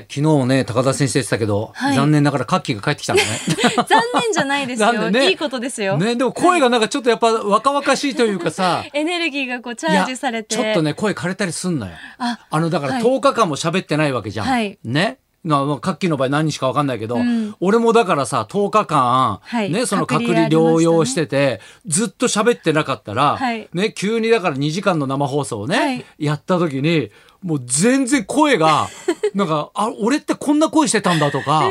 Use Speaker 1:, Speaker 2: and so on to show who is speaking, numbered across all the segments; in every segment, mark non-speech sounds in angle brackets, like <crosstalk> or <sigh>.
Speaker 1: ね、昨日ね高田先生言ってたけど、
Speaker 2: はい。
Speaker 1: 残念ながらカッキーが帰ってきたのね。<laughs>
Speaker 2: 残念じゃないですよ、
Speaker 1: ね。
Speaker 2: いいことですよ、
Speaker 1: ねでも声がなんかちょっとやっぱ若々しいというかさ。<laughs>
Speaker 2: エネルギーがこうチャージされて。
Speaker 1: ちょっとね声枯れたりすんのよ。
Speaker 2: あ
Speaker 1: あのだから
Speaker 2: はい。
Speaker 1: 10日間も喋ってないわけじゃん。
Speaker 2: はい。
Speaker 1: ね？カッキーの場合何日か分かんないけど、
Speaker 2: うん。
Speaker 1: 俺もだからさ10日間、
Speaker 2: はい。
Speaker 1: ね、その隔
Speaker 2: 隔離
Speaker 1: 離療養
Speaker 2: し
Speaker 1: てて、ずっと喋ってなかったら、
Speaker 2: はい。
Speaker 1: ね、急にだから2時間の生放送をね、
Speaker 2: はい。
Speaker 1: やった時にもう全然声がなんかあ俺ってこんな声してたんだとか。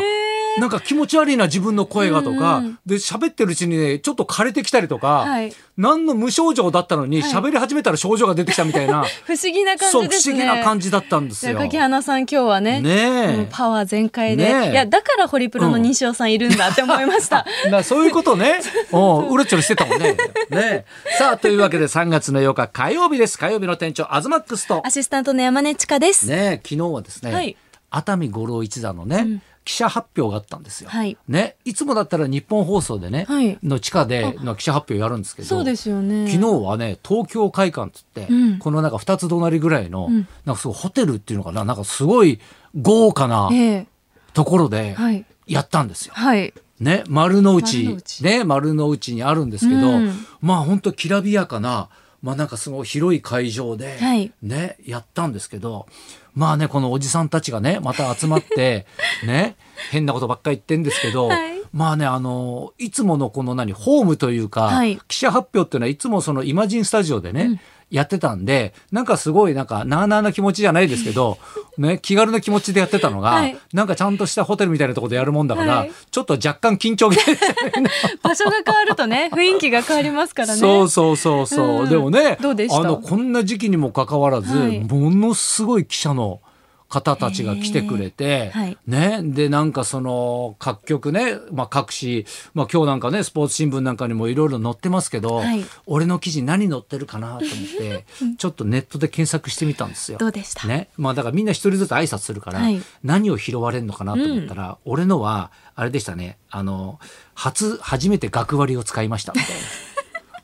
Speaker 1: なんか気持ち悪いな自分の声がとか、
Speaker 2: うん
Speaker 1: で喋ってるうちにねちょっと枯れてきたりとか、
Speaker 2: はい。
Speaker 1: 何の無症状だったのに
Speaker 2: はい。
Speaker 1: 喋り始めたら症状が出てきたみたいな、<laughs>
Speaker 2: 不思議な感じですね。
Speaker 1: 思議な感じだったんですよ。
Speaker 2: 柿花さん今日はね
Speaker 1: ね
Speaker 2: パワー全開で、
Speaker 1: ねえ。
Speaker 2: いやだからホリプロの西尾さんいるんだって思いました、
Speaker 1: だからそういうことね。う。ん、うろちょろしてたもんね。ね。さあ、というわけで3月の8日火曜日です。火曜日の店長、アズマックスと。
Speaker 2: ア。シスタントの山根千佳です、
Speaker 1: ね、昨日はですね、
Speaker 2: はい。
Speaker 1: 熱海五郎一座のね、記者発表があったんですよ。
Speaker 2: はい。
Speaker 1: ね、いつもだったら日本放送でね、
Speaker 2: はい。
Speaker 1: の地下での記者発表やるんですけど、
Speaker 2: そうですよね。
Speaker 1: 昨日はね東京会館っつって、
Speaker 2: うん。
Speaker 1: このなんか2つ隣ぐらいの、
Speaker 2: ん。
Speaker 1: なんかすごいホテルっていうのかななんかすごい豪華な
Speaker 2: ええ。
Speaker 1: ところで
Speaker 2: はい。
Speaker 1: やったんですよ。
Speaker 2: はい。
Speaker 1: ね、丸の内。
Speaker 2: 丸の内。
Speaker 1: ね。丸の内にあるんですけど、
Speaker 2: うん。
Speaker 1: まあ本当きらびやかなまあなんかすごい広い会場で、
Speaker 2: はい。
Speaker 1: ねやったんですけどまあねこのおじさんたちがねまた集まって <laughs> ね変なことばっかり言ってんですけど、
Speaker 2: はい。
Speaker 1: まあねあのいつものこの何ホームというか、
Speaker 2: はい。
Speaker 1: 記者発表っていうのはいつもそのイマジンスタジオでね、やってたんでなんかすごいなんかなあなあな気持ちじゃないですけど、<laughs> ね、気軽な気持ちでやってたのが、
Speaker 2: はい。
Speaker 1: なんかちゃんとしたホテルみたいなところでやるもんだから、
Speaker 2: はい。
Speaker 1: ちょっと若干緊張気味 <laughs>
Speaker 2: 場所が変わるとね雰囲気が変わりますからね。<laughs>
Speaker 1: そうそうそうそう、
Speaker 2: うん。
Speaker 1: でもね
Speaker 2: どうでした？
Speaker 1: あのこんな時期にもかかわらず、
Speaker 2: はい。
Speaker 1: ものすごい記者の方たちが来てくれて、
Speaker 2: はい。
Speaker 1: ね、でなんかその各局ね、まあ、各紙、まあ、今日なんかねスポーツ新聞なんかにもいろいろ載ってますけど、
Speaker 2: はい。
Speaker 1: 俺の記事何載ってるかなと思ってちょっとネットで検索してみたんですよ。
Speaker 2: どうでした？
Speaker 1: ね。まあ、だからみんな一人ずつ挨拶するから、
Speaker 2: はい。
Speaker 1: 何を拾われるのかなと思ったら、俺のはあれでしたねあの初初めて学割を使いましたみたいな。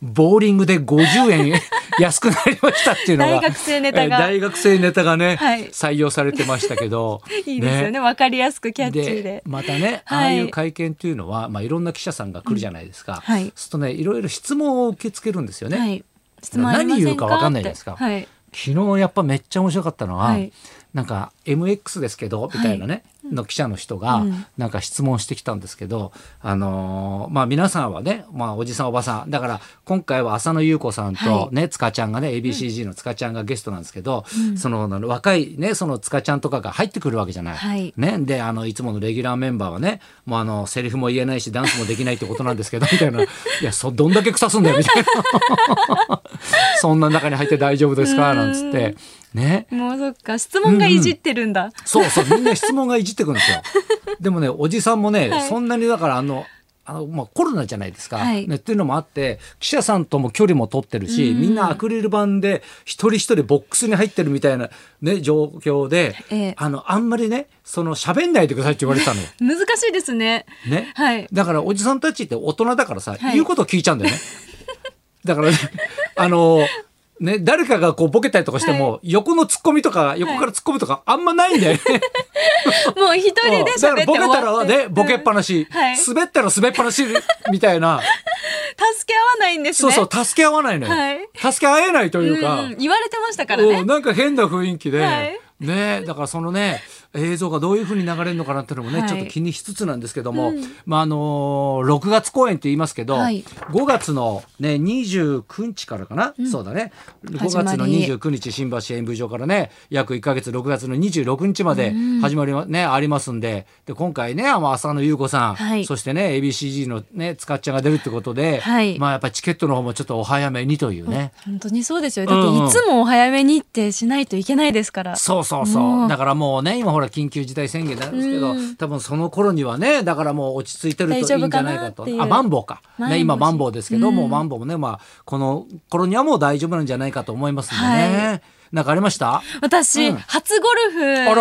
Speaker 1: ボーリングで50円 <laughs> 安くなりましたっていうのが。
Speaker 2: 大学生ネタが。
Speaker 1: え大学生ネタがね、
Speaker 2: はい。
Speaker 1: 採用されてましたけど。<laughs>
Speaker 2: いいですよね。わかりやすくキャッチーで。
Speaker 1: でまたね、
Speaker 2: はい。
Speaker 1: ああいう会見っていうのは、まあ、いろんな記者さんが来るじゃないですか、
Speaker 2: はい。
Speaker 1: そうするとねいろいろ質問を受け付けるんですよね、
Speaker 2: はい。質問ありません
Speaker 1: 何言うかわかんないですか？昨日やっぱめっちゃ面白かったのは、
Speaker 2: はい。
Speaker 1: なんか MX ですけどみたいなね、の記者の人が
Speaker 2: うん。
Speaker 1: なんか質問してきたんですけど、あのーまあ皆さんはね、まあ、おじさんおばさん。だから今回は浅野ゆう子さんとね、塚ちゃんがね ABCG の塚ちゃんがゲストなんですけど、そのあの若いねその塚ちゃんとかが入ってくるわけじゃない。
Speaker 2: はい。
Speaker 1: ね、であのいつものレギュラーメンバーはねもうあのセリフも言えないしダンスもできないってことなんですけどみたいな。<laughs> いやそどんだけ腐すんだよみたいな。<laughs> そんな中に入って大丈夫ですか？なんつってね。
Speaker 2: もうそっか質問がいじってるんだ、
Speaker 1: そうそうみんな質問がいじってくるんですよ。<laughs> でもねおじさんもね、
Speaker 2: はい。
Speaker 1: そんなにだからあのあのまあ、コロナじゃないですか、
Speaker 2: はい。
Speaker 1: ね。っていうのもあって記者さんとも距離も取ってるし、みんなアクリル板で一人一人ボックスに入ってるみたいな、ね、状況で、
Speaker 2: ええ。
Speaker 1: あのあんまりねその喋んないでくださいって言われてたのよ。
Speaker 2: 難しいですね。
Speaker 1: ね。
Speaker 2: はい。
Speaker 1: だからおじさんたちって大人だからさ、
Speaker 2: い。
Speaker 1: 言うことを聞いちゃうんだよね。だから、ね、あのね、誰かがこうボケたりとかしても、横のツッコミとか横からツッコミとかあんまないんだよね。<laughs>
Speaker 2: もう一人で
Speaker 1: だから
Speaker 2: 喋って
Speaker 1: ボケたらねボケっぱなし、
Speaker 2: はい。
Speaker 1: 滑ったら滑っぱなしみたいな、
Speaker 2: 助け合わないんです
Speaker 1: そう
Speaker 2: ね
Speaker 1: そう助け合わないのよ、
Speaker 2: はい。
Speaker 1: 助け合えないというか、
Speaker 2: うん。言われてましたからね。
Speaker 1: うんなんか変な雰囲気で、
Speaker 2: はい。
Speaker 1: ねだからそのね映像がどういうふうに流れるのかなっていうのもね、
Speaker 2: はい。
Speaker 1: ちょっと気にしつつなんですけども、まああのー6月公演って言いますけど、
Speaker 2: はい。
Speaker 1: 5月のね29日からかな、そうだね。5月の
Speaker 2: 始まり
Speaker 1: 29日新橋演舞場からね約1か月6月の26日まで始まりま、ねありますんでで今回ね浅野ゆう子さん、
Speaker 2: はい。
Speaker 1: そしてね ABCG のね塚っちゃんが出るってことで、
Speaker 2: はい。
Speaker 1: まあやっぱりチケットの方もちょっとお早めにというね。
Speaker 2: 本当にそうですよ。だっていつもお早めにってしないといけないですから、
Speaker 1: そうそうそう。
Speaker 2: もう
Speaker 1: だからもうね今ほら緊急事態宣言なんですけど、
Speaker 2: うん。
Speaker 1: 多分その頃にはねだからもう落ち着いてるといいんじゃないかと。あマンボウか、ね、今マンボウですけど、
Speaker 2: うん。
Speaker 1: もうマンボウもね、まあ、この頃にはもう大丈夫なんじゃないかと思いますんでね、
Speaker 2: は
Speaker 1: なんかありました？
Speaker 2: 私、
Speaker 1: うん。
Speaker 2: 初ゴル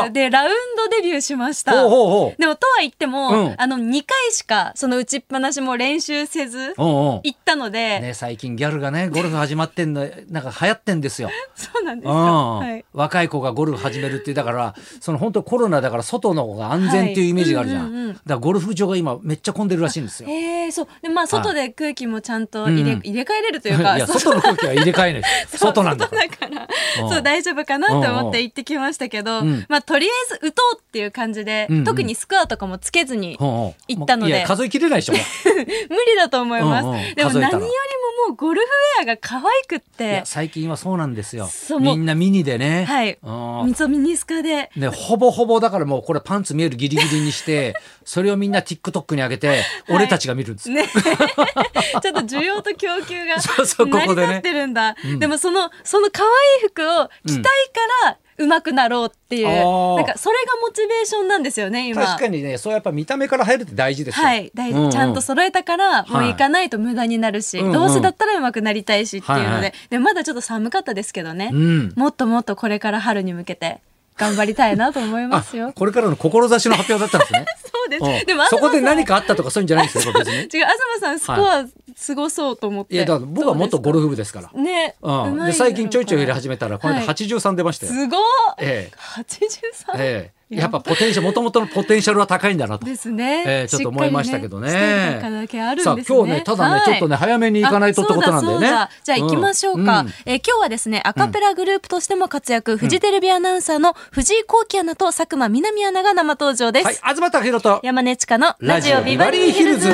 Speaker 2: フでラウンドデビューしました。
Speaker 1: ほうほうほう。
Speaker 2: でもとは言っても、
Speaker 1: うん。
Speaker 2: あの2回しかその打ちっぱなしも練習せず
Speaker 1: おうおう
Speaker 2: 行ったので、
Speaker 1: ね、最近ギャルがねゴルフ始まってんの <laughs> なんか流行ってんですよ。
Speaker 2: そうなんですか。
Speaker 1: うん。
Speaker 2: はい。
Speaker 1: 若い子がゴルフ始めるっていうだからその本当コロナだから外の方が安全っていうイメージがあるじゃん,、
Speaker 2: はいうんうんうん。
Speaker 1: だからゴルフ場が今めっちゃ混んでるらしいんですよ。
Speaker 2: えー、そう。でまあ外で空気もちゃんと入れ,、
Speaker 1: うん。
Speaker 2: 入れ替えれるというか
Speaker 1: いや
Speaker 2: そう。
Speaker 1: 外の空気は入れ替えない <laughs> 外なんだから。
Speaker 2: 外だから。
Speaker 1: うん
Speaker 2: そう大丈夫かなと思って行ってきましたけど、
Speaker 1: うん
Speaker 2: まあとりあえず打とうっていう感じで、特にスコアとかもつけずに行ったので。
Speaker 1: 数えきれないでしょ。<laughs>
Speaker 2: 無理だと思います、でも何よりももうゴルフウェアが可愛くっ
Speaker 1: い
Speaker 2: て
Speaker 1: や最近はそうなんですよ。みんなミニでね。
Speaker 2: はい。そミニスカで。
Speaker 1: ね、ほぼほぼだからもうこれパンツ見えるギリギリにして <laughs> それをみんな TikTok に上げて俺たちが見るんです。よ。
Speaker 2: ね。<laughs> ちょっと需要と供給が <laughs>
Speaker 1: そうそうこ
Speaker 2: 成り
Speaker 1: こでね。
Speaker 2: 立ってるんだ、
Speaker 1: うん。
Speaker 2: でもそのその可愛い服を着たいから上手くなろうっていう、なんかそれがモチベーションなんですよね今。
Speaker 1: 確かにねそうやっぱ見た目から入るって大事ですよ。
Speaker 2: はい大事、
Speaker 1: うう
Speaker 2: ちゃんと揃えたからもう
Speaker 1: はい
Speaker 2: 行かないと無駄になるし、
Speaker 1: うんうん
Speaker 2: どうせだったら上手くなりたいしっていうので,、
Speaker 1: はいはい
Speaker 2: でまだちょっと寒かったですけどね、
Speaker 1: うん。
Speaker 2: もっともっとこれから春に向けて頑張りたいなと思いますよ
Speaker 1: あ。これからの志の発表だったんですね。<laughs>
Speaker 2: そうです。
Speaker 1: うん
Speaker 2: でも
Speaker 1: そこで何かあったとかそういうんじゃないんですよ別に。<laughs>
Speaker 2: 違う東さんスコアすごそうと思って。
Speaker 1: いやだから僕はもっとゴル
Speaker 2: フ
Speaker 1: フ部ですから。
Speaker 2: ね、
Speaker 1: うん、で最近ちょいちょい入れ始めたらこれで
Speaker 2: はい
Speaker 1: 83出ましたよ。
Speaker 2: すごい。
Speaker 1: ええ
Speaker 2: 八十三？
Speaker 1: ええやっぱポテンシャルもともとのポテンシャルは高いんだなと。
Speaker 2: ですね。
Speaker 1: ええちょっと思いましたけどね
Speaker 2: ねしていただけあるんです
Speaker 1: さあ
Speaker 2: ね。
Speaker 1: 今日ねただね、
Speaker 2: はい
Speaker 1: ちょっとね早めに行かないとってことなんだよね。
Speaker 2: じゃあ行きましょうか、
Speaker 1: んん
Speaker 2: えー今日はですねアカペラグループとしても活躍、フジテレビアナウンサーの藤井幸喜アナと佐久間みなみアナが生登場です、
Speaker 1: はい東貴博と
Speaker 2: 山根千佳のラジオビバリーヒルズ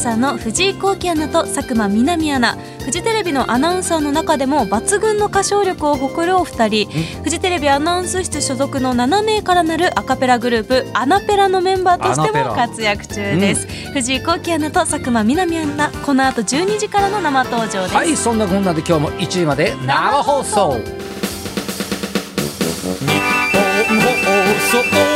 Speaker 2: サーの藤井幸喜アナと佐久間みなみアナ。フジテレビのアナウンサーの中でも抜群の歌唱力を誇るお二人。フジテレビアナウンス室所属の7名からなるアカペラグループアナペラのメンバーとしても活躍中です、うん、藤井幸喜アナと佐久間みなみアナこの後12時からの生登場です。
Speaker 1: はいそんなこんなで今日も1時まで生放送。日本放送。